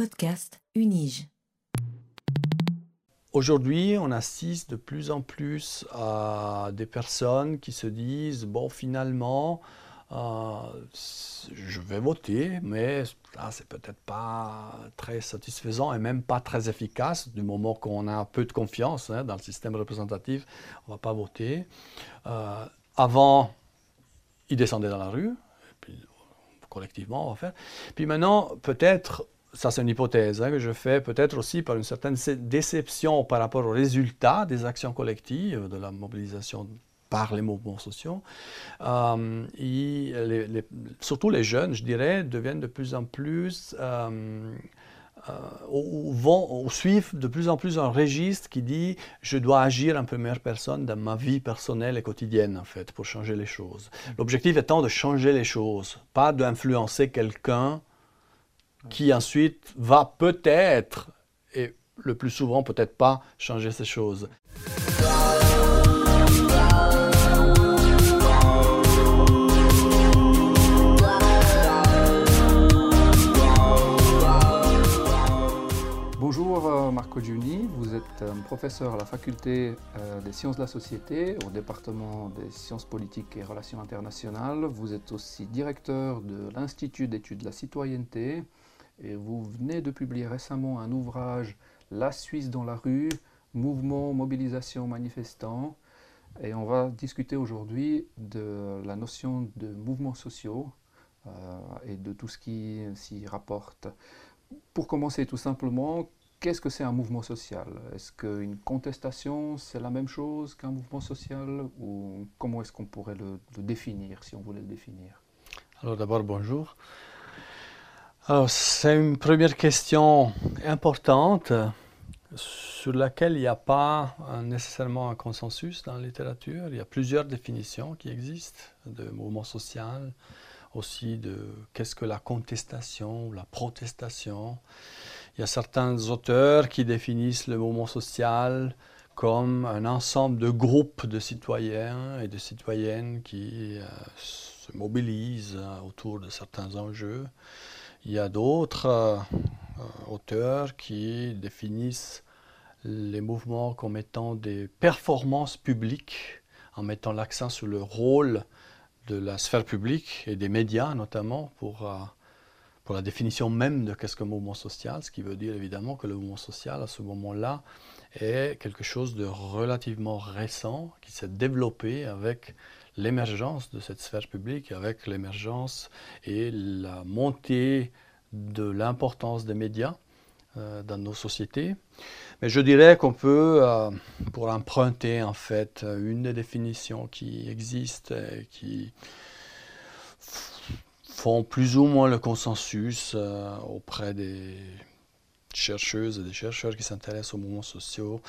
Podcast Unige. Aujourd'hui, on assiste de plus en plus à des personnes qui se disent, bon, finalement, euh, je vais voter, mais là, c'est peut-être pas très satisfaisant et même pas très efficace du moment qu'on a un peu de confiance hein, dans le système représentatif, on va pas voter. Euh, avant, ils descendaient dans la rue, collectivement, on va faire. Puis maintenant, peut-être ça c'est une hypothèse hein, que je fais, peut-être aussi par une certaine déception par rapport aux résultats des actions collectives, de la mobilisation par les mouvements sociaux. Euh, surtout les jeunes, je dirais, deviennent de plus en plus, euh, euh, vont, ou suivent de plus en plus un registre qui dit je dois agir en première personne dans ma vie personnelle et quotidienne, en fait, pour changer les choses. L'objectif étant de changer les choses, pas d'influencer quelqu'un qui ensuite va peut-être, et le plus souvent peut-être pas, changer ces choses. Bonjour euh, Marco Giuni, vous êtes euh, professeur à la faculté euh, des sciences de la société au département des sciences politiques et relations internationales. Vous êtes aussi directeur de l'Institut d'études de la citoyenneté et vous venez de publier récemment un ouvrage, La Suisse dans la rue, mouvement, mobilisation, manifestant. Et on va discuter aujourd'hui de la notion de mouvements sociaux euh, et de tout ce qui s'y rapporte. Pour commencer tout simplement, qu'est-ce que c'est un mouvement social? Est-ce qu'une contestation, c'est la même chose qu'un mouvement social? Ou comment est-ce qu'on pourrait le, définir, si on voulait le définir? Alors d'abord, bonjour. Alors, c'est une première question importante sur laquelle il n'y a pas nécessairement un consensus dans la littérature. Il y a plusieurs définitions qui existent de mouvement social, aussi de qu'est-ce que la contestation ou la protestation. Il y a certains auteurs qui définissent le mouvement social comme un ensemble de groupes de citoyens et de citoyennes qui euh, se mobilisent autour de certains enjeux. Il y a d'autres euh, auteurs qui définissent les mouvements comme étant des performances publiques, en mettant l'accent sur le rôle de la sphère publique et des médias notamment pour, euh, pour la définition même de qu'est-ce qu'un mouvement social, ce qui veut dire évidemment que le mouvement social à ce moment-là est quelque chose de relativement récent qui s'est développé avec l'émergence de cette sphère publique avec l'émergence et la montée de l'importance des médias euh, dans nos sociétés. Mais je dirais qu'on peut, euh, pour emprunter en fait une des définitions qui existent et qui font plus ou moins le consensus euh, auprès des chercheuses et des chercheurs qui s'intéressent aux mouvements sociaux.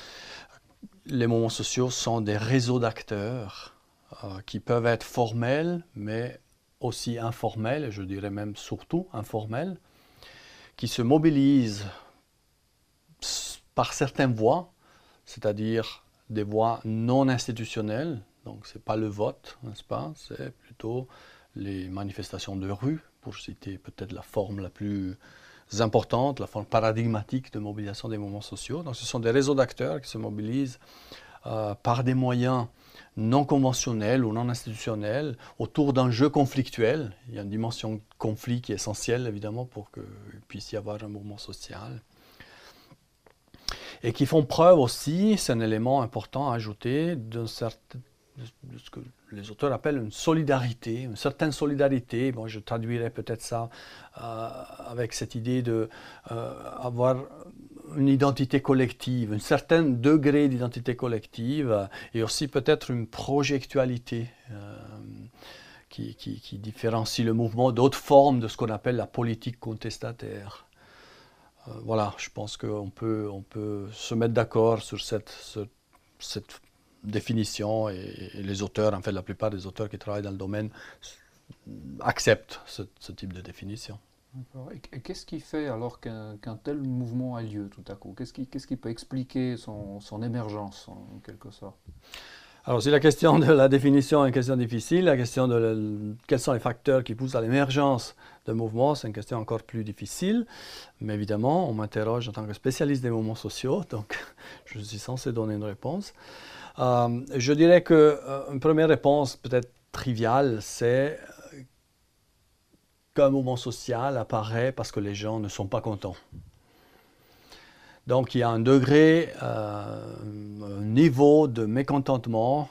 Les mouvements sociaux sont des réseaux d'acteurs euh, qui peuvent être formels, mais aussi informels, je dirais même surtout informels, qui se mobilisent par certaines voies, c'est-à-dire des voies non institutionnelles, donc ce n'est pas le vote, n'est-ce pas, c'est plutôt les manifestations de rue, pour citer peut-être la forme la plus importante, la forme paradigmatique de mobilisation des mouvements sociaux. Donc ce sont des réseaux d'acteurs qui se mobilisent euh, par des moyens non conventionnels ou non institutionnels autour d'un jeu conflictuel. Il y a une dimension de conflit qui est essentielle évidemment pour qu'il puisse y avoir un mouvement social. Et qui font preuve aussi, c'est un élément important à ajouter, de, de ce que les auteurs appellent une solidarité, une certaine solidarité. Bon, je traduirais peut-être ça euh, avec cette idée d'avoir euh, une identité collective, un certain degré d'identité collective et aussi peut-être une projectualité euh, qui, différencie le mouvement d'autres formes de ce qu'on appelle la politique contestataire. Euh, voilà, je pense qu'on peut, on peut se mettre d'accord sur cette, cette définition et, les auteurs, en fait la plupart des auteurs qui travaillent dans le domaine acceptent ce, ce type de définition. Et qu'est-ce qui fait alors qu'un tel mouvement a lieu tout à coup? Qu'est-ce qui, peut expliquer son, émergence en quelque sorte? Alors, si la question de la définition est une question difficile, la question de quels sont les facteurs qui poussent à l'émergence de mouvements, c'est une question encore plus difficile. Mais évidemment, on m'interroge en tant que spécialiste des mouvements sociaux, donc je suis censé donner une réponse. Euh, je dirais qu'une euh, première réponse, peut-être triviale, c'est qu'un mouvement social apparaît parce que les gens ne sont pas contents. Donc il y a un degré, euh, un niveau de mécontentement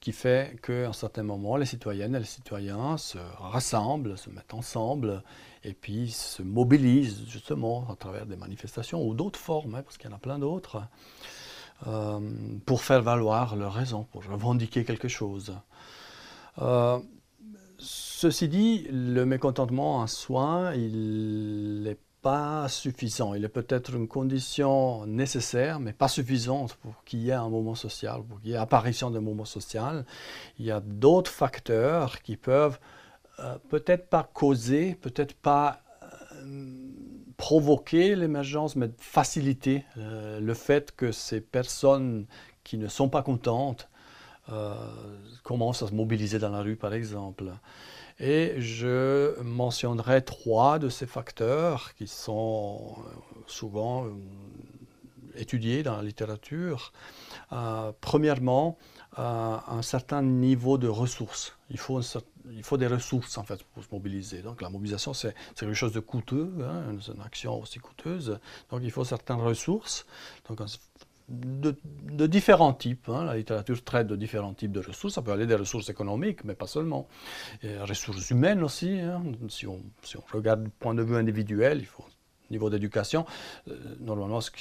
qui fait qu'à un certain moment, les citoyennes et les citoyens se rassemblent, se mettent ensemble et puis se mobilisent justement à travers des manifestations ou d'autres formes, hein, parce qu'il y en a plein d'autres, euh, pour faire valoir leurs raisons, pour revendiquer quelque chose. Euh, ceci dit, le mécontentement en soi, il est pas suffisant. Il est peut-être une condition nécessaire, mais pas suffisante pour qu'il y ait un moment social, pour qu'il y ait apparition d'un moment social. Il y a d'autres facteurs qui peuvent euh, peut-être pas causer, peut-être pas euh, provoquer l'émergence, mais faciliter euh, le fait que ces personnes qui ne sont pas contentes commencent à se mobiliser dans la rue, par exemple. Et je mentionnerai trois de ces facteurs qui sont euh, souvent euh, étudiés dans la littérature. Euh, premièrement, un certain niveau de ressources. Il faut, des ressources en fait pour se mobiliser. Donc la mobilisation, c'est quelque chose de coûteux, hein, une action aussi coûteuse. Donc il faut certaines ressources. De, différents types. Hein. La littérature traite de différents types de ressources. Ça peut aller des ressources économiques, mais pas seulement. Et ressources humaines aussi. Hein. Si, on, si, on, regarde du point de vue individuel, il faut niveau d'éducation, euh, normalement, ceux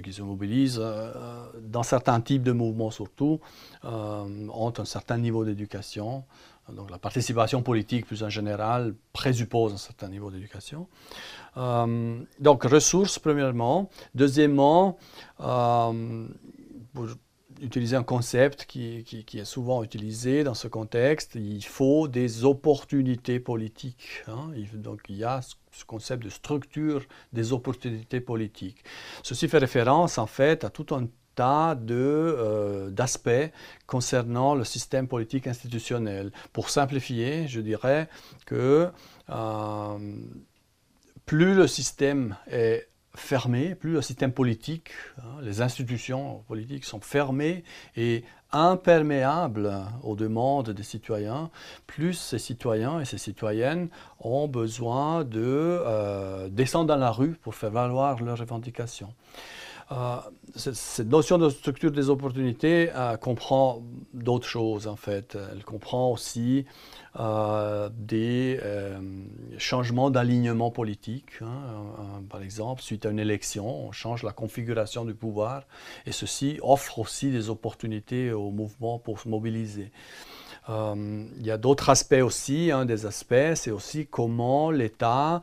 qui, se mobilisent, euh, dans certains types de mouvements surtout, euh, ont un certain niveau d'éducation. Donc la participation politique, plus en général, présuppose un certain niveau d'éducation. Donc ressources, premièrement. Deuxièmement, pour utiliser un concept qui, qui, est souvent utilisé dans ce contexte, il faut des opportunités politiques. Hein. Donc il y a ce concept de structure des opportunités politiques. Ceci fait référence en fait à tout un tas euh, d'aspects concernant le système politique institutionnel. Pour simplifier, je dirais que euh, plus le système est fermé, plus le système politique, hein, les institutions politiques sont fermées et imperméables aux demandes des citoyens, plus ces citoyens et ces citoyennes ont besoin de euh, descendre dans la rue pour faire valoir leurs revendications. Euh, cette, notion de structure des opportunités euh, comprend d'autres choses en fait. Elle comprend aussi euh, des changements d'alignement politique. Hein. par exemple, suite à une élection, on change la configuration du pouvoir et ceci offre aussi des opportunités au mouvement pour se mobiliser. il y a d'autres aspects aussi. Un des aspects, c'est aussi comment l'État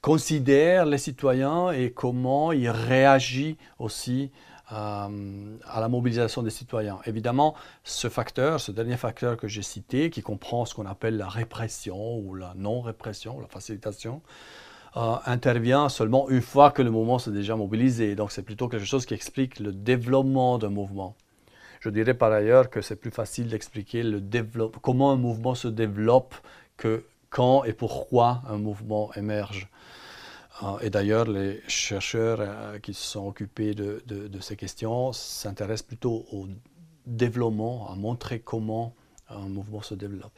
considère les citoyens et comment il réagit aussi euh, à la mobilisation des citoyens. Évidemment, ce facteur, ce dernier facteur que j'ai cité, qui comprend ce qu'on appelle la répression ou la non-répression, la facilitation, euh, intervient seulement une fois que le mouvement s'est déjà mobilisé. Donc c'est plutôt quelque chose qui explique le développement d'un mouvement. Je dirais par ailleurs que c'est plus facile d'expliquer comment un mouvement se développe que quand et pourquoi un mouvement émerge. Euh, et d'ailleurs, les chercheurs euh, qui se sont occupés de, ces questions s'intéressent plutôt au développement, à montrer comment un mouvement se développe.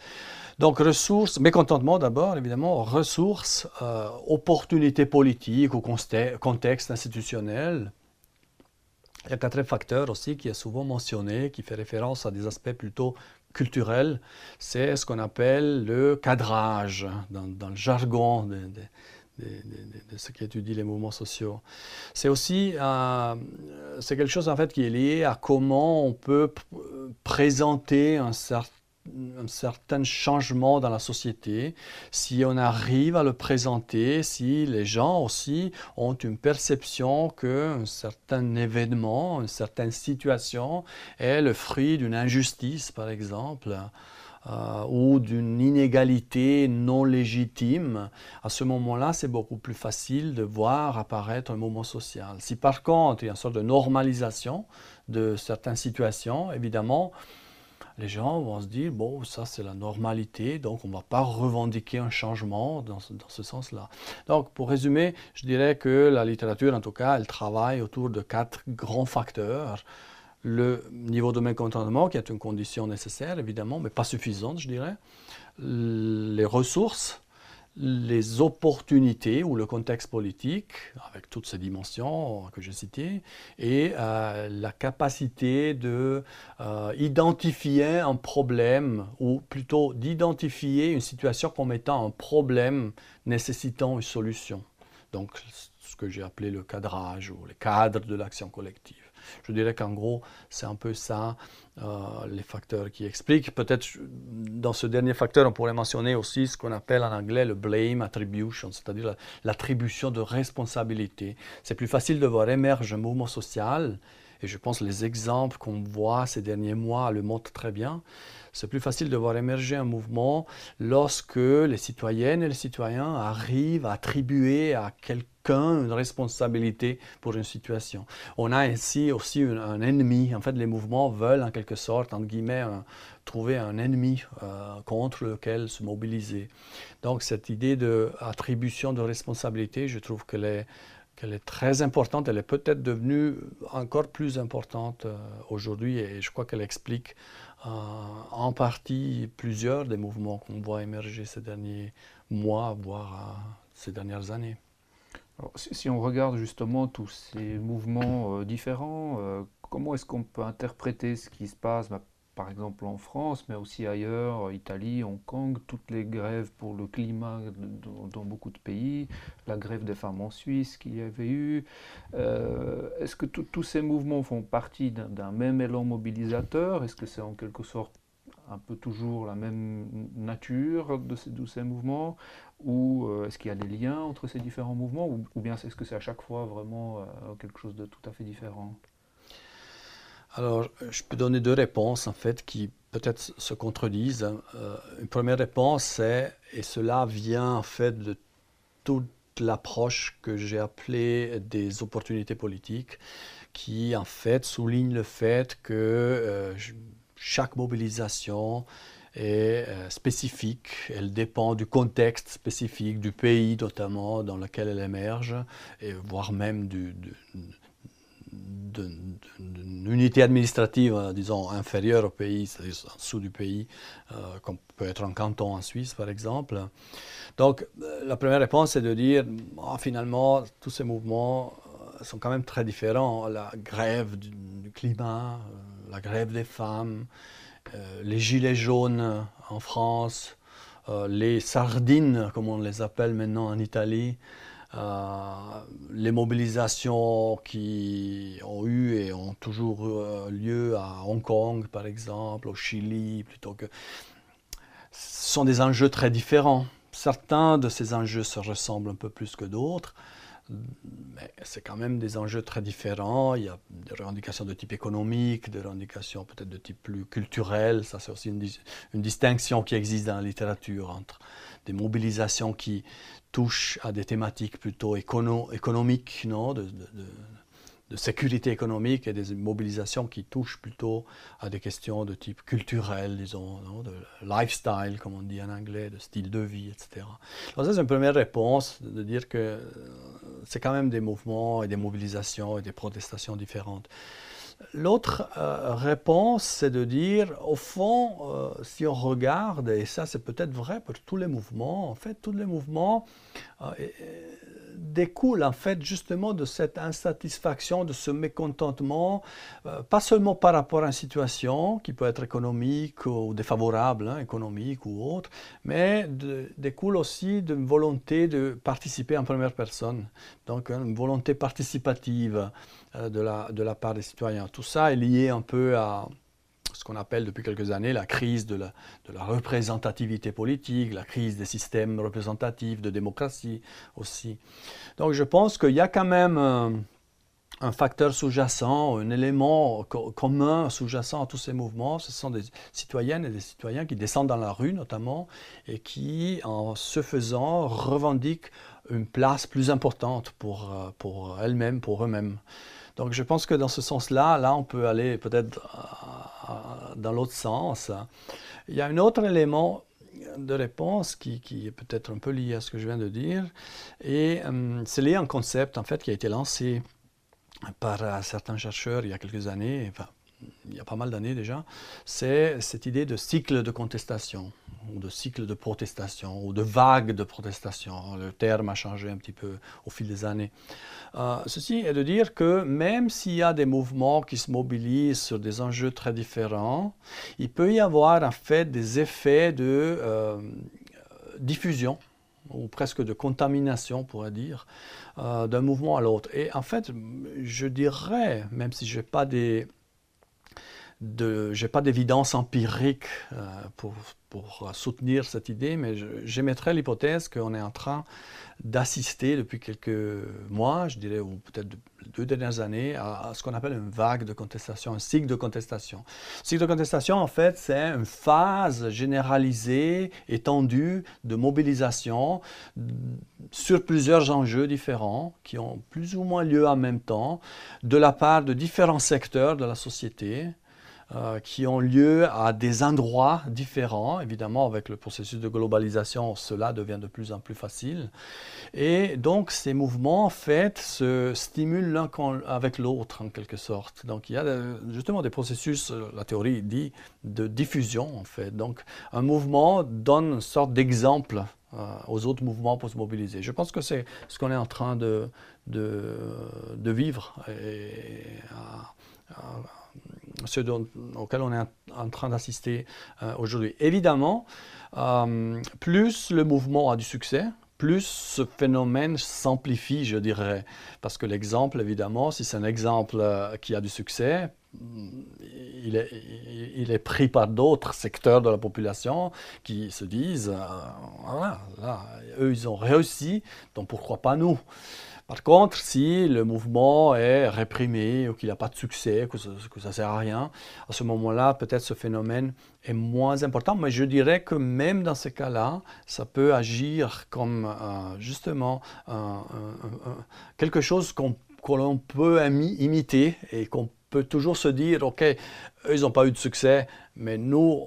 Donc ressources, mécontentement d'abord, évidemment, ressources, euh, opportunités politiques ou contexte institutionnel. Il y a un quatrième facteur aussi qui est souvent mentionné, qui fait référence à des aspects plutôt culturels, c'est ce qu'on appelle le cadrage dans, le jargon de, ce qui étudie les mouvements sociaux. C'est aussi euh, quelque chose en fait qui est lié à comment on peut présenter un un certain changement dans la société, si on arrive à le présenter, si les gens aussi ont une perception qu'un certain événement, une certaine situation est le fruit d'une injustice, par exemple, euh, ou d'une inégalité non légitime, à ce moment-là, c'est beaucoup plus facile de voir apparaître un mouvement social. Si par contre, il y a une sorte de normalisation de certaines situations, évidemment, les gens vont se dire, bon, ça c'est la normalité, donc on ne va pas revendiquer un changement dans ce, dans ce sens-là. Donc pour résumer, je dirais que la littérature, en tout cas, elle travaille autour de quatre grands facteurs le niveau de mécontentement, qui est une condition nécessaire, évidemment, mais pas suffisante, je dirais, les ressources, les opportunités ou le contexte politique, avec toutes ces dimensions que j'ai citées, et euh, la capacité de euh, identifier un problème, ou plutôt d'identifier une situation comme étant un problème nécessitant une solution. Donc, ce que j'ai appelé le cadrage ou les cadres de l'action collective. Je dirais qu'en gros, c'est un peu ça euh, les facteurs qui expliquent. Peut-être dans ce dernier facteur, on pourrait mentionner aussi ce qu'on appelle en anglais le blame attribution, c'est-à-dire l'attribution de responsabilité. C'est plus facile de voir émerger un mouvement social, et je pense que les exemples qu'on voit ces derniers mois le montrent très bien. C'est plus facile de voir émerger un mouvement lorsque les citoyennes et les citoyens arrivent à attribuer à quelqu'un une responsabilité pour une situation. On a ainsi aussi un, ennemi. En fait, les mouvements veulent en quelque sorte, entre guillemets, trouver un ennemi euh, contre lequel se mobiliser. Donc cette idée d'attribution de, responsabilité, je trouve qu'elle est, qu'elle est très importante. Elle est peut-être devenue encore plus importante euh, aujourd'hui et je crois qu'elle explique euh, en partie plusieurs des mouvements qu'on voit émerger ces derniers mois, voire ces dernières années si, on regarde justement tous ces mouvements euh, différents, euh, comment est-ce qu'on peut interpréter ce qui se passe, par exemple en France, mais aussi ailleurs, Italie, Hong Kong, toutes les grèves pour le climat dans, beaucoup de pays, la grève des femmes en Suisse qu'il y avait eu. Euh, est-ce que tous ces mouvements font partie d'un même élan mobilisateur? Est-ce que c'est en quelque sorte un peu toujours la même nature de ces, mouvements? Ou euh, est-ce qu'il y a des liens entre ces différents mouvements? Ou, bien est-ce que c'est à chaque fois vraiment euh, quelque chose de tout à fait différent? Alors, je peux donner deux réponses en fait qui peut-être se contredisent. Euh, une première réponse, c'est, et cela vient en fait de toute l'approche que j'ai appelée des opportunités politiques, qui en fait souligne le fait que chaque mobilisation est euh, spécifique, elle dépend du contexte spécifique, du pays notamment dans lequel elle émerge, et voire même d'une unité administrative, euh, disons, inférieure au pays, c'est-à-dire en dessous du pays, euh, comme peut être un canton en Suisse, par exemple. Donc, la première réponse, c'est de dire, ah, finalement, tous ces mouvements sont quand même très différents. La grève du, climat, euh, la grève des femmes, euh, les gilets jaunes en France, euh, les sardines, comme on les appelle maintenant en Italie, les mobilisations qui ont eu et ont toujours lieu à Hong Kong, par exemple, au Chili, plutôt que... Ce sont des enjeux très différents. Certains de ces enjeux se ressemblent un peu plus que d'autres mais c'est quand même des enjeux très différents. Il y a des revendications de type économique, des revendications peut-être de type plus culturel. Ça, c'est aussi une, distinction qui existe dans la littérature entre des mobilisations qui touchent à des thématiques plutôt écono économiques, non, de, sécurité économique et des mobilisations qui touchent plutôt à des questions de type culturel, disons, de lifestyle, comme on dit en anglais, de style de vie, etc. Donc ça, c'est une première réponse, de dire que euh, c'est quand même des mouvements et des mobilisations et des protestations différentes. L'autre euh, réponse, c'est de dire, au fond, euh, si on regarde, et ça c'est peut-être vrai pour tous les mouvements, en fait, tous les mouvements découle en fait justement de cette insatisfaction, de ce mécontentement, euh, pas seulement par rapport à une situation qui peut être économique ou défavorable, hein, économique ou autre, mais découle aussi d'une volonté de participer en première personne, donc une volonté participative euh, de, la, de la part des citoyens. Tout ça est lié un peu à ce qu'on appelle depuis quelques années la crise de la, de la, représentativité politique, la crise des systèmes représentatifs, de démocratie aussi. Donc je pense qu'il y a quand même un facteur sous-jacent, un élément commun sous-jacent à tous ces mouvements. Ce sont des citoyennes et des citoyens qui descendent dans la rue notamment et qui, en se faisant, revendiquent une place plus importante pour, euh, pour elles-mêmes, pour eux-mêmes. Donc je pense que dans ce sens-là, là on peut aller peut-être euh, dans l'autre sens. Il y a un autre élément de réponse qui, est peut-être un peu lié à ce que je viens de dire, et euh, c'est lié à un concept en fait qui a été lancé par euh, certains chercheurs il y a quelques années, il y a pas mal d'années déjà, c'est cette idée de cycle de contestation, ou de cycle de protestation, ou de vague de protestation. Le terme a changé un petit peu au fil des années. Euh, ceci est de dire que même s'il y a des mouvements qui se mobilisent sur des enjeux très différents, il peut y avoir en fait des effets de euh, diffusion ou presque de contamination, on pourrait dire, euh, d'un mouvement à l'autre. Et en fait, je dirais, même si je n'ai pas des pas d'évidence empirique euh, pour, pour, soutenir cette idée, mais j'émettrais l'hypothèse qu'on est en train d'assister depuis quelques mois, je dirais, ou peut-être deux dernières années, à, ce qu'on appelle une vague de contestation, un cycle de contestation. cycle de contestation, en fait, c'est une phase généralisée, étendue de mobilisation sur plusieurs enjeux différents qui ont plus ou moins lieu en même temps, de la part de différents secteurs de la société, euh, qui ont lieu à des endroits différents. Évidemment, avec le processus de globalisation, cela devient de plus en plus facile. Et donc, ces mouvements, en fait, se stimulent l'un avec l'autre, en quelque sorte. Donc, il y a euh, justement des processus, euh, la théorie dit, de diffusion, en fait. Donc, un mouvement donne une sorte d'exemple aux autres mouvements pour se mobiliser. Je pense que c'est ce qu'on est en train de, de, vivre. Ce auquel on est en, train d'assister euh, aujourd'hui. Évidemment, euh, plus le mouvement a du succès, plus ce phénomène s'amplifie, je dirais. Parce que l'exemple, évidemment, si c'est un exemple euh, qui a du succès, il est, il est pris par d'autres secteurs de la population qui se disent, voilà, là, eux, ils ont réussi, donc pourquoi pas nous? Par contre, si le mouvement est réprimé ou qu'il n'a pas de succès, que ça ne sert à rien, à ce moment-là, peut-être ce phénomène est moins important. Mais je dirais que même dans ces cas-là, ça peut agir comme euh, justement quelque chose qu'on peut imiter et qu'on peut toujours se dire, OK, ils n'ont pas eu de succès, mais nous,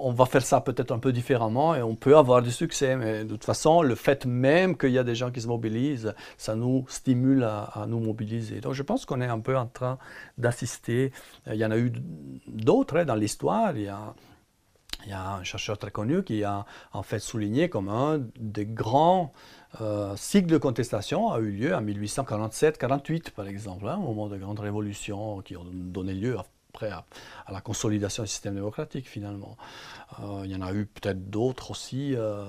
on va faire ça peut-être un peu différemment et on peut avoir du succès. Mais de toute façon, le fait même qu'il y a des gens qui se mobilisent, ça nous stimule à, nous mobiliser. Donc je pense qu'on est un peu en train d'assister. Il y en a eu d'autres hein, dans l'histoire. Il y a un chercheur très connu qui a en fait souligné comme un des grands euh, cycles de contestation a eu lieu en 1847-48 par exemple, hein, au moment de grandes révolutions qui ont donné lieu à, la consolidation du système démocratique finalement. Euh, il y en a eu peut-être d'autres aussi euh,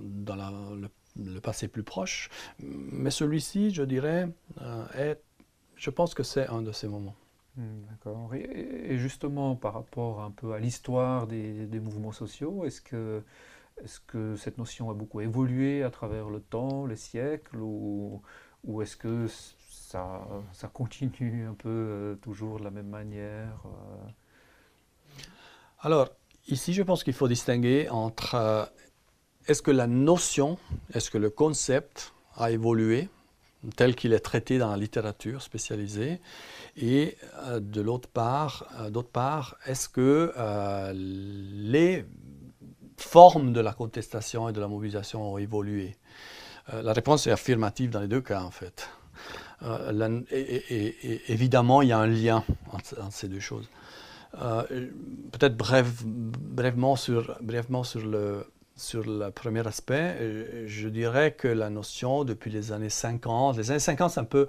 dans le, passé plus proche, mais celui-ci, je dirais, est, je pense que c'est un de ces moments. Hmm, d'accord. Et, justement, par rapport un peu à l'histoire des, mouvements sociaux, est-ce que, cette notion a beaucoup évolué à travers le temps, les siècles, ou est-ce que ça, continue un peu euh, toujours de la même manière euh? Alors, ici, je pense qu'il faut distinguer entre euh, est-ce que la notion, est-ce que le concept a évolué tel qu'il est traité dans la littérature spécialisée et de l'autre part, d'autre part, est-ce que les formes de la contestation et de la mobilisation ont évolué? La réponse est affirmative dans les deux cas en fait. Et, évidemment, il y a un lien entre, ces deux choses. Peut-être bref, brièvement sur, brièvement sur le, sur le premier aspect, euh, je dirais que la notion depuis les années 50, les années 50 c'est un peu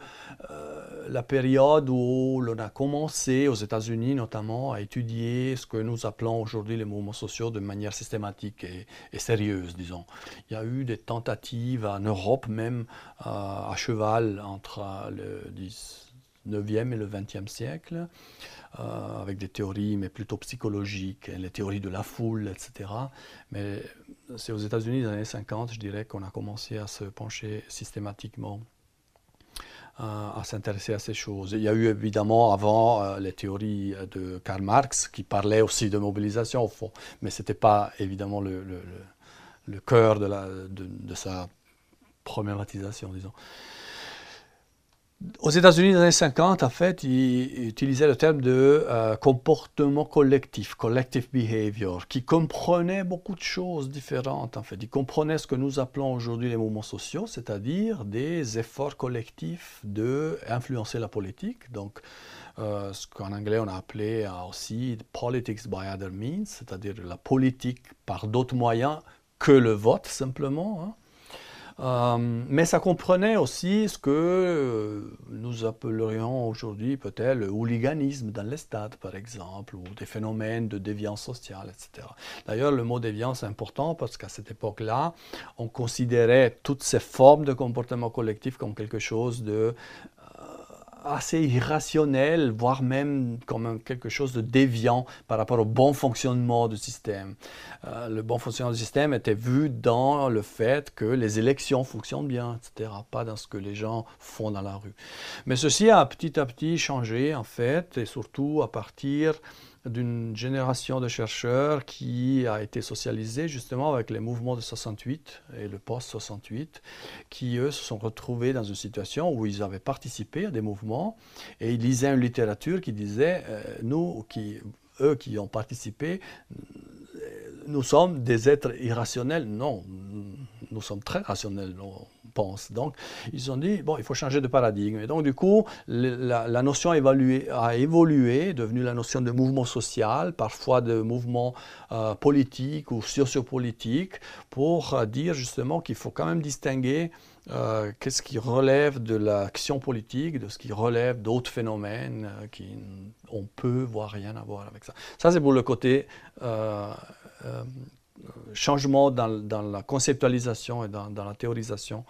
euh, la période où l'on a commencé aux États-Unis notamment à étudier ce que nous appelons aujourd'hui les mouvements sociaux de manière systématique et, sérieuse, disons. Il y a eu des tentatives en Europe même euh, à cheval entre le 19e et le 20e siècle. Euh, avec des théories, mais plutôt psychologiques, les théories de la foule, etc. Mais c'est aux États-Unis, dans les années 50, je dirais, qu'on a commencé à se pencher systématiquement à s'intéresser à ces choses. Il y a eu évidemment avant les théories de Karl Marx qui parlaient aussi de mobilisation au fond, mais ce n'était pas évidemment le, cœur de, de sa problématisation, disons. Aux États-Unis, dans les années 50, en fait, ils utilisaient le terme de euh, comportement collectif, collective behavior, qui comprenait beaucoup de choses différentes, en fait. Ils comprenaient ce que nous appelons aujourd'hui les mouvements sociaux, c'est-à-dire des efforts collectifs d'influencer la politique. Donc, euh, ce qu'en anglais on a appelé euh, aussi politics by other means, c'est-à-dire la politique par d'autres moyens que le vote, simplement. Hein. Euh, mais ça comprenait aussi ce que euh, nous appellerions aujourd'hui peut-être le hooliganisme dans les stades, par exemple, ou des phénomènes de déviance sociale, etc. D'ailleurs, le mot déviance est important parce qu'à cette époque-là, on considérait toutes ces formes de comportement collectif comme quelque chose de assez irrationnel, voire même comme quelque chose de déviant par rapport au bon fonctionnement du système. Euh, le bon fonctionnement du système était vu dans le fait que les élections fonctionnent bien, etc., pas dans ce que les gens font dans la rue. Mais ceci a petit à petit changé, en fait, et surtout à partir d'une génération de chercheurs qui a été socialisée justement avec les mouvements de 68 et le post-68, qui eux se sont retrouvés dans une situation où ils avaient participé à des mouvements et ils lisaient une littérature qui disait, euh, nous, qui, eux qui ont participé, nous sommes des êtres irrationnels. Non, nous sommes très rationnels Donc, ils ont dit, bon, il faut changer de paradigme. Et donc, du coup, la, notion a évolué, devenue la notion de mouvement social, parfois de mouvement euh, politique ou sociopolitique, pour euh, dire justement qu'il faut quand même distinguer euh, qu'est-ce qui relève de l'action politique, de ce qui relève d'autres phénomènes qui ont peu, voire rien à voir avec ça. Ça, c'est pour le côté changement dans, la conceptualisation et dans, la théorisation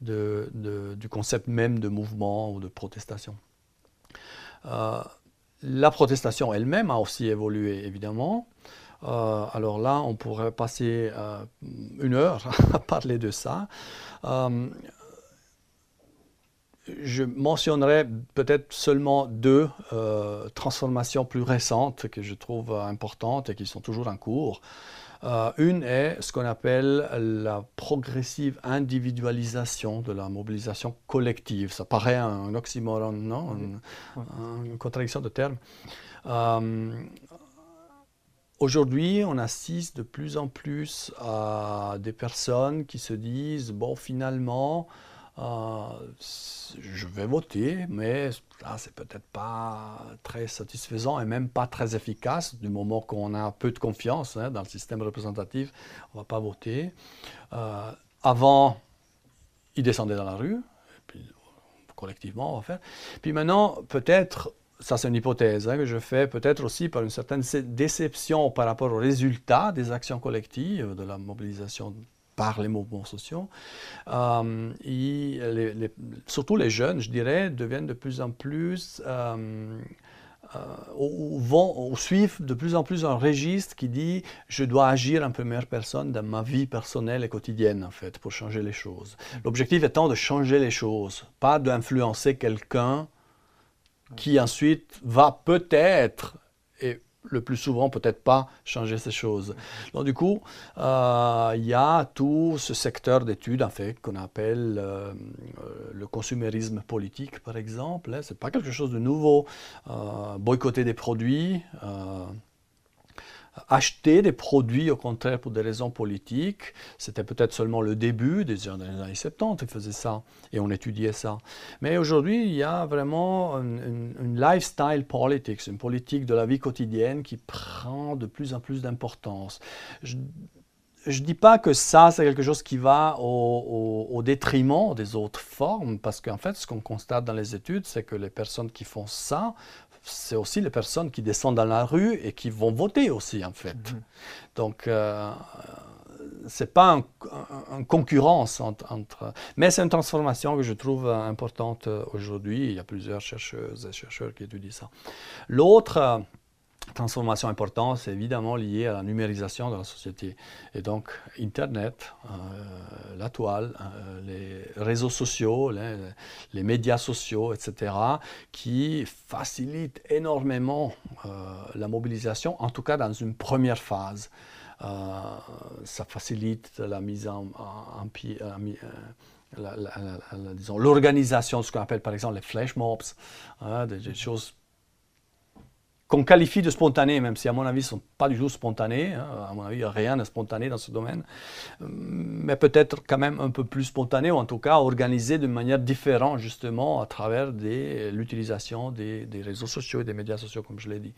du concept même de mouvement ou de protestation. Euh, la protestation elle-même a aussi évolué, évidemment. Euh, alors là, on pourrait passer euh, une heure à parler de ça. je mentionnerai peut-être seulement deux transformations plus récentes que je trouve importantes et qui sont toujours en cours. Euh, une est ce qu'on appelle la progressive individualisation de la mobilisation collective. Ça paraît un, oxymoron, non? Une, contradiction de termes. Euh, aujourd'hui, on assiste de plus en plus à des personnes qui se disent, bon, finalement, je vais voter, mais là, c'est peut-être pas très satisfaisant et même pas très efficace du moment qu'on a peu de confiance hein, dans le système représentatif. On va pas voter. Euh, avant, ils descendaient dans la rue, et puis collectivement, on va faire. Puis maintenant, peut-être ça c'est une hypothèse hein, que je fais, peut-être aussi par une certaine déception par rapport aux résultats des actions collectives, de la mobilisation par les mouvements sociaux. Euh, surtout les jeunes, je dirais, deviennent de plus en plus, euh, euh, ou, vont, ou suivent de plus en plus un registre qui dit je dois agir en première personne dans ma vie personnelle et quotidienne, en fait, pour changer les choses. L'objectif étant de changer les choses, pas d'influencer quelqu'un qui ensuite va peut-être, et le plus souvent peut-être pas changer ces choses. Donc du coup, euh, il y a tout ce secteur d'études en fait qu'on appelle euh, le consumérisme politique par exemple. Ce n'est pas quelque chose de nouveau. Euh, boycotter des produits, acheter des produits, au contraire, pour des raisons politiques. C'était peut-être seulement le début, des années 70, ils faisaient ça et on étudiait ça. Mais aujourd'hui, il y a vraiment une, lifestyle politics, une politique de la vie quotidienne qui prend de plus en plus d'importance. Je, ne dis pas que ça, c'est quelque chose qui va au, au, détriment des autres formes, parce qu'en fait, ce qu'on constate dans les études, c'est que les personnes qui font ça c'est aussi les personnes qui descendent dans la rue et qui vont voter aussi, en fait. Mhm. Donc, euh, ce n'est pas une concurrence entre, Mais c'est une transformation que je trouve importante aujourd'hui. Il y a plusieurs chercheuses et chercheurs qui étudient ça. L'autre euh, transformation importante, c'est évidemment lié à la numérisation de la société. Et donc, Internet, euh, la toile, les réseaux sociaux, les, médias sociaux, etc., qui facilitent énormément la mobilisation, en tout cas dans une première phase. ça facilite la mise en, en, l'organisation de ce qu'on appelle par exemple les flash mobs, hein, des, choses qu'on qualifie de spontanées, même si à mon avis ce ne sont pas du tout spontanées. Hein. À mon avis, il n'y a rien de spontané dans ce domaine. Mais peut-être quand même un peu plus spontané, ou en tout cas organisé de manière différente, justement, à travers l'utilisation des, réseaux sociaux et des médias sociaux, comme je l'ai dit.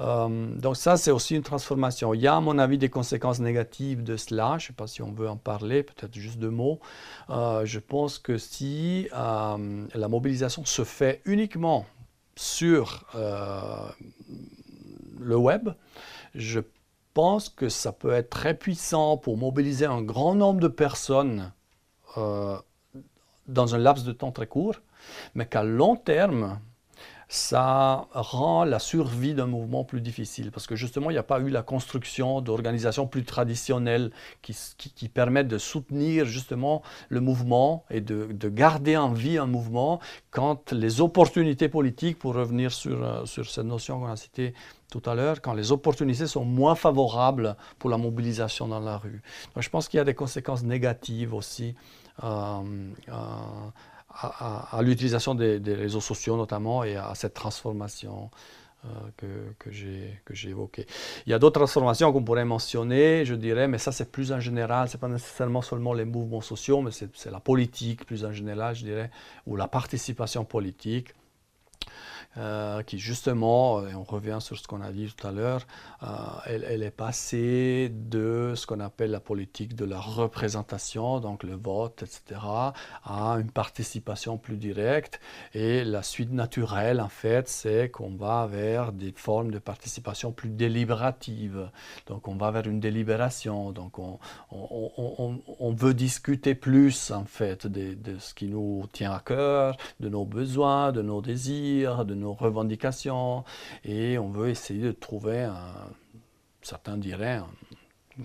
Euh, donc ça, c'est aussi une transformation. Il y a, à mon avis, des conséquences négatives de cela. Je ne sais pas si on veut en parler, peut-être juste deux mots. Euh, je pense que si euh, la mobilisation se fait uniquement sur le web, je pense que ça peut être très puissant pour mobiliser un grand nombre de personnes dans un laps de temps très court, mais qu'à long terme, ça rend la survie d'un mouvement plus difficile parce que justement, il n'y a pas eu la construction d'organisations plus traditionnelles qui, permettent de soutenir justement le mouvement et de, de, garder en vie un mouvement quand les opportunités politiques, pour revenir sur, euh, sur cette notion qu'on a citée tout à l'heure, quand les opportunités sont moins favorables pour la mobilisation dans la rue. Donc, je pense qu'il y a des conséquences négatives aussi. Euh, euh, à, l'utilisation des, réseaux sociaux notamment et à cette transformation euh, que, que j'ai évoquée. Il y a d'autres transformations qu'on pourrait mentionner, je dirais, mais ça c'est plus en général, ce n'est pas nécessairement seulement les mouvements sociaux, mais c'est la politique plus en général, je dirais, ou la participation politique. Euh, qui justement, et on revient sur ce qu'on a dit tout à l'heure, euh, elle, est passée de ce qu'on appelle la politique de la représentation, donc le vote, etc., à une participation plus directe. Et la suite naturelle, en fait, c'est qu'on va vers des formes de participation plus délibératives. Donc on va vers une délibération, donc on, on, on, veut discuter plus, en fait, de, de ce qui nous tient à cœur, de nos besoins, de nos désirs, de nos revendications et on veut essayer de trouver, un, certains diraient,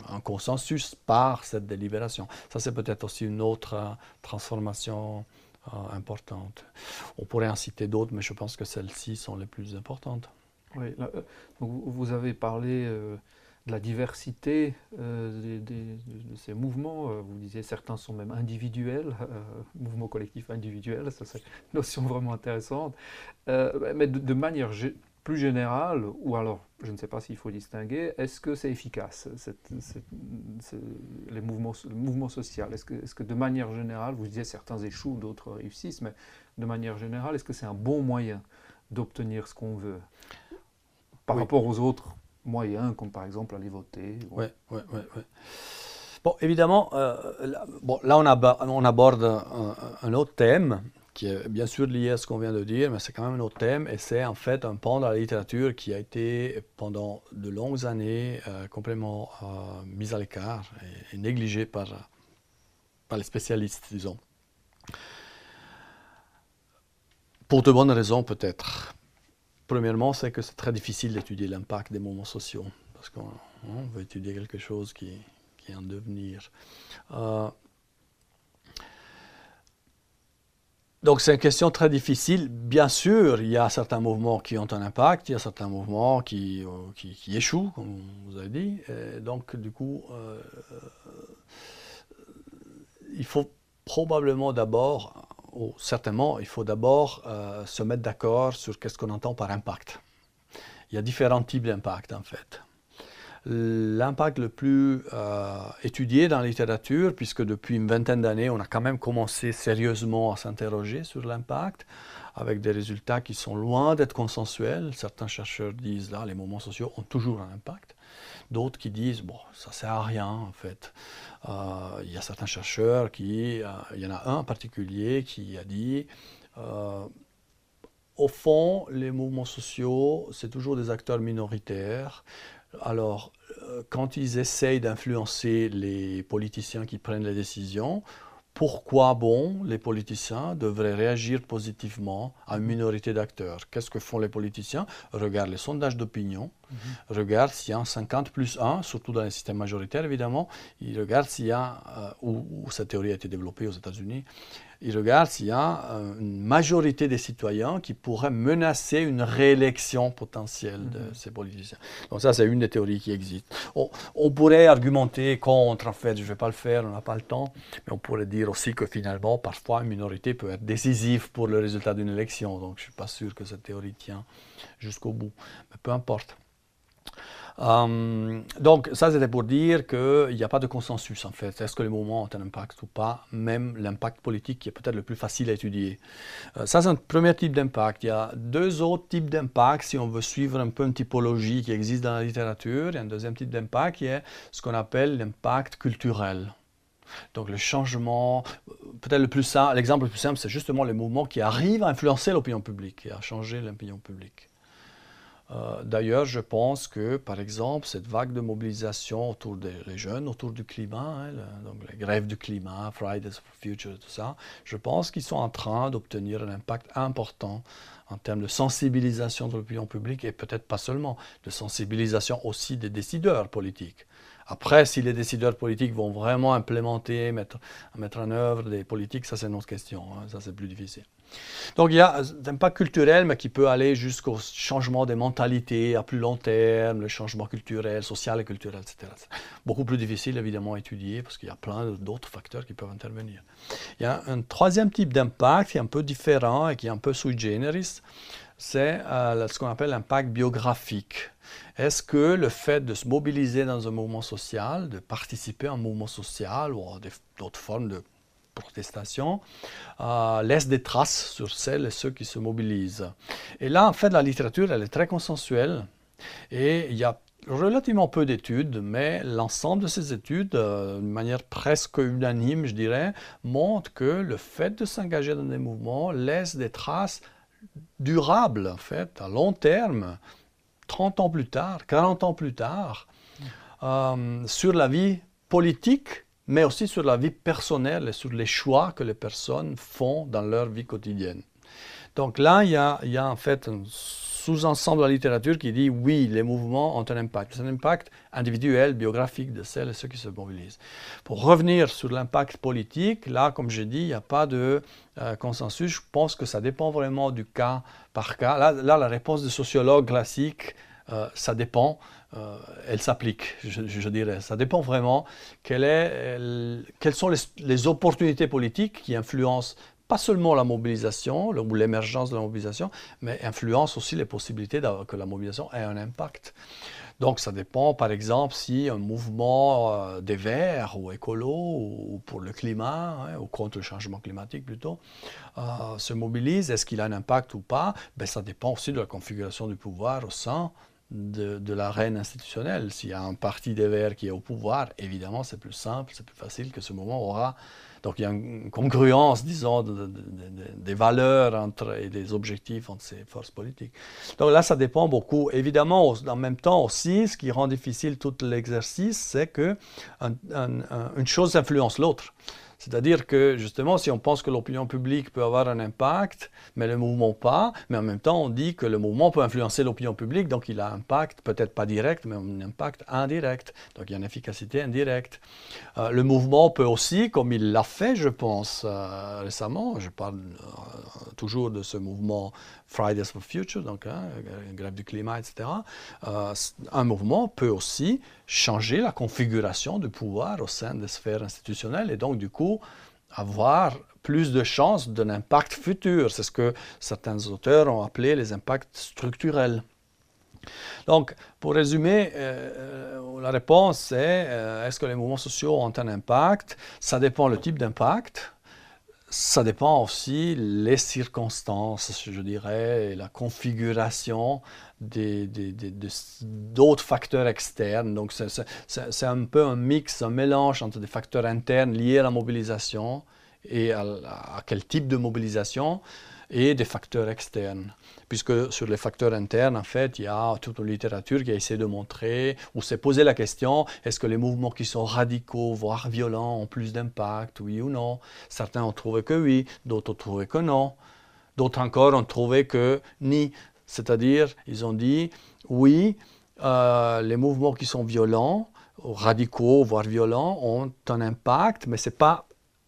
un, consensus par cette délibération. Ça, c'est peut-être aussi une autre euh, transformation euh, importante. On pourrait en citer d'autres, mais je pense que celles-ci sont les plus importantes. Oui, euh, vous avez parlé de la diversité euh, de ces mouvements. Euh, vous disiez certains sont même individuels, euh, mouvements collectifs individuels, ça c'est une notion vraiment intéressante. mais de, manière plus générale, ou alors je ne sais pas s'il faut distinguer, est-ce que c'est efficace, les mouvements, le mouvement social? Est-ce que, est que, de manière générale, vous disiez certains échouent, d'autres réussissent, mais de manière générale, est-ce que c'est un bon moyen d'obtenir ce qu'on veut? Par rapport aux autres moyens, comme par exemple aller voter. Oui, oui, oui. Bon, évidemment, euh, là, bon, là on, aborde un, autre thème qui est bien sûr lié à ce qu'on vient de dire, mais c'est quand même un autre thème, et c'est en fait un pan de la littérature qui a été pendant de longues années euh, complètement euh, mis à l'écart et, négligé par, par les spécialistes, disons. Pour de bonnes raisons peut-être. Premièrement, c'est que c'est très difficile d'étudier l'impact des mouvements sociaux, parce qu'on veut étudier quelque chose qui, est en devenir. Euh, donc c'est une question très difficile. Bien sûr, il y a certains mouvements qui ont un impact, il y a certains mouvements qui, euh, qui, échouent, comme vous avez dit. donc du coup, euh, il faut probablement d'abord certainement, il faut d'abord euh, se mettre d'accord sur qu'est-ce qu'on entend par impact. Il y a différents types d'impact en fait. L'impact le plus euh, étudié dans la littérature, puisque depuis une vingtaine d'années, on a quand même commencé sérieusement à s'interroger sur l'impact, avec des résultats qui sont loin d'être consensuels. Certains chercheurs disent là, les mouvements sociaux ont toujours un impact. D'autres qui disent, bon, ça sert à rien en fait. Euh, il y a certains chercheurs qui, euh, il y en a un en particulier qui a dit, euh, au fond, les mouvements sociaux, c'est toujours des acteurs minoritaires. Alors, quand ils essayent d'influencer les politiciens qui prennent les décisions, pourquoi bon les politiciens devraient réagir positivement à une minorité d'acteurs? Qu'est-ce que font les politiciens? Regardent les sondages d'opinion, regarde s'il y a un 50 plus 1, surtout dans les systèmes majoritaires évidemment. Il regarde s'il y a, euh, où, où, cette théorie a été développée aux États-Unis, il regarde s'il y a euh, une majorité des citoyens qui pourraient menacer une réélection potentielle de mhm. ces politiciens. Donc ça, c'est une des théories qui existent. On, pourrait argumenter contre, en fait, je ne vais pas le faire, on n'a pas le temps, mais on pourrait dire aussi que finalement, parfois, une minorité peut être décisive pour le résultat d'une élection. Donc je ne suis pas sûr que cette théorie tient jusqu'au bout. Mais peu importe. Euh, donc ça c'était pour dire qu'il n'y a pas de consensus en fait. Est-ce que les mouvements ont un impact ou pas? Même l'impact politique qui est peut-être le plus facile à étudier. Euh, ça c'est un premier type d'impact. Il y a deux autres types d'impact si on veut suivre un peu une typologie qui existe dans la littérature. Il y a un deuxième type d'impact qui est ce qu'on appelle l'impact culturel. Donc le changement, peut-être le plus simple, l'exemple le plus simple, c'est justement les mouvements qui arrivent à influencer l'opinion publique et à changer l'opinion publique. Euh, d'ailleurs, je pense que, par exemple, cette vague de mobilisation autour des jeunes, autour du climat, hein, donc les grèves du climat, Fridays for Future, tout ça, je pense qu'ils sont en train d'obtenir un impact important en termes de sensibilisation de l'opinion publique et peut-être pas seulement, de sensibilisation aussi des décideurs politiques. Après, si les décideurs politiques vont vraiment implémenter, mettre, en œuvre des politiques, ça c'est une autre question, hein, ça c'est plus difficile. Donc il y a un impact culturel, mais qui peut aller jusqu'au changement des mentalités à plus long terme, le changement culturel, social et culturel, etc. Beaucoup plus difficile évidemment à étudier parce qu'il y a plein d'autres facteurs qui peuvent intervenir. Il y a un troisième type d'impact qui est un peu différent et qui est un peu sui generis, c'est euh, ce qu'on appelle l'impact biographique. Est-ce que le fait de se mobiliser dans un mouvement social, de participer à un mouvement social ou à d'autres formes de protestation, euh, laisse des traces sur celles et ceux qui se mobilisent. Et là, en fait, la littérature, elle est très consensuelle et il y a relativement peu d'études, mais l'ensemble de ces études, euh, de manière presque unanime, je dirais, montre que le fait de s'engager dans des mouvements laisse des traces durables, en fait, à long terme, 30 ans plus tard, 40 ans plus tard, euh, sur la vie politique, mais aussi sur la vie personnelle et sur les choix que les personnes font dans leur vie quotidienne. Donc là, il y a, en fait un sous-ensemble de la littérature qui dit oui, les mouvements ont un impact. C'est un impact individuel, biographique de celles et ceux qui se mobilisent. Pour revenir sur l'impact politique, là, comme j'ai dit, il n'y a pas de euh, consensus. Je pense que ça dépend vraiment du cas par cas. Là, la réponse des sociologues classiques, euh, ça dépend. Euh, elle s'applique, je, dirais. Ça dépend vraiment quelles sont les, opportunités politiques qui influencent pas seulement la mobilisation ou l'émergence de la mobilisation, mais influence aussi les possibilités que la mobilisation ait un impact. Donc ça dépend, par exemple, si un mouvement euh, des Verts ou écolo ou, pour le climat, hein, ou contre le changement climatique plutôt, euh, se mobilise, est-ce qu'il a un impact ou pas? Ben, Ça dépend aussi de la configuration du pouvoir au sein de, de l'arène institutionnelle. S'il y a un parti des Verts qui est au pouvoir, évidemment c'est plus simple, c'est plus facile que ce mouvement aura donc il y a une congruence, disons, des valeurs entre, et des objectifs entre ces forces politiques. Donc là, ça dépend beaucoup. Évidemment, en même temps aussi, ce qui rend difficile tout l'exercice, c'est que chose influence l'autre. C'est-à-dire que justement, si on pense que l'opinion publique peut avoir un impact, mais le mouvement pas, mais en même temps, on dit que le mouvement peut influencer l'opinion publique, donc il a un impact, peut-être pas direct, mais un impact indirect. Donc il y a une efficacité indirecte. Euh, le mouvement peut aussi, comme il l'a fait, je pense, euh, récemment, je parle euh, toujours de ce mouvement Fridays for Future, donc hein, grève du climat, etc. un mouvement peut aussi changer la configuration du pouvoir au sein des sphères institutionnelles et donc du coup avoir plus de chances d'un impact futur. C'est ce que certains auteurs ont appelé les impacts structurels. Donc, pour résumer, euh, euh, la réponse est euh, est-ce que les mouvements sociaux ont un impact? Ça dépend le type d'impact. Ça dépend aussi les circonstances, je dirais, et la configuration d'autres facteurs externes. Donc c'est un peu un mix, un mélange entre des facteurs internes liés à la mobilisation et à, quel type de mobilisation et des facteurs externes. Puisque sur les facteurs internes, en fait, il y a toute une littérature qui a essayé de montrer, ou s'est posé la question, est-ce que les mouvements qui sont radicaux, voire violents, ont plus d'impact, oui ou non? Certains ont trouvé que oui, d'autres ont trouvé que non. D'autres encore ont trouvé que ni. C'est-à-dire, ils ont dit, oui, euh, les mouvements qui sont violents, radicaux, voire violents, ont un impact, mais ce n'est pas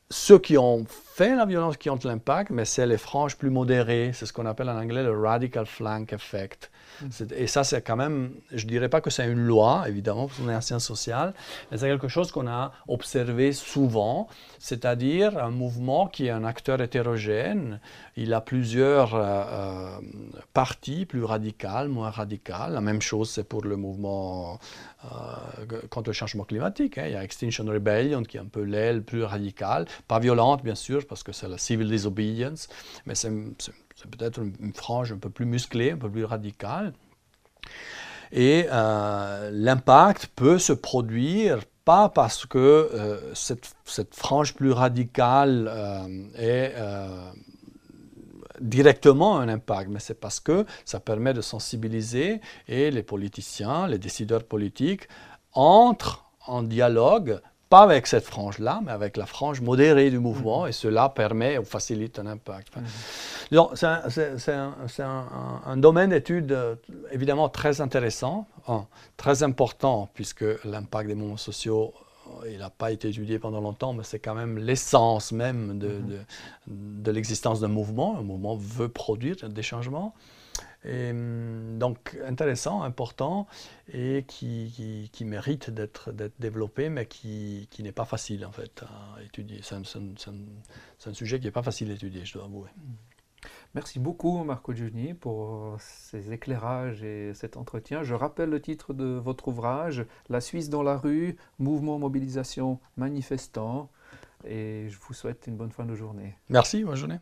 ceux qui ont fait la violence qui ont l'impact, mais c'est les franges plus modérées. C'est ce qu'on appelle en anglais le radical flank effect. Mm. Et ça, c'est quand même, je ne dirais pas que c'est une loi, évidemment, parce qu'on est en sciences sociales, mais c'est quelque chose qu'on a observé souvent, c'est-à-dire un mouvement qui est un acteur hétérogène. Il a plusieurs euh, euh, parties, plus radicales, moins radicales. La même chose, c'est pour le mouvement euh, contre le changement climatique. Hein. Il y a Extinction Rebellion, qui est un peu l'aile plus radicale, pas violente, bien sûr, parce que c'est la civil disobedience, mais c'est peut-être une, frange un peu plus musclée, un peu plus radicale. Et euh, l'impact peut se produire pas parce que euh, cette, cette, frange plus radicale euh, est directement un impact, mais c'est parce que ça permet de sensibiliser et les politiciens, les décideurs politiques entrent en dialogue pas avec cette frange-là, mais avec la frange modérée du mouvement, mhm. et cela permet ou facilite un impact. Mhm. c'est un, domaine d'étude euh, évidemment très intéressant, hein, très important, puisque l'impact des mouvements sociaux euh, il n'a pas été étudié pendant longtemps, mais c'est quand même l'essence même de, mhm. de, de l'existence d'un mouvement. Un mouvement veut produire des changements. Et, hum, donc intéressant, important et qui, qui, mérite d'être développé, mais qui, qui n'est pas facile en fait à étudier. C'est un, un, sujet qui n'est pas facile à étudier, je dois avouer. Merci beaucoup Marco Giugni pour ces éclairages et cet entretien. Je rappelle le titre de votre ouvrage, La Suisse dans la rue, mouvement, mobilisation, manifestant. Et je vous souhaite une bonne fin de journée. Merci, bonne journée.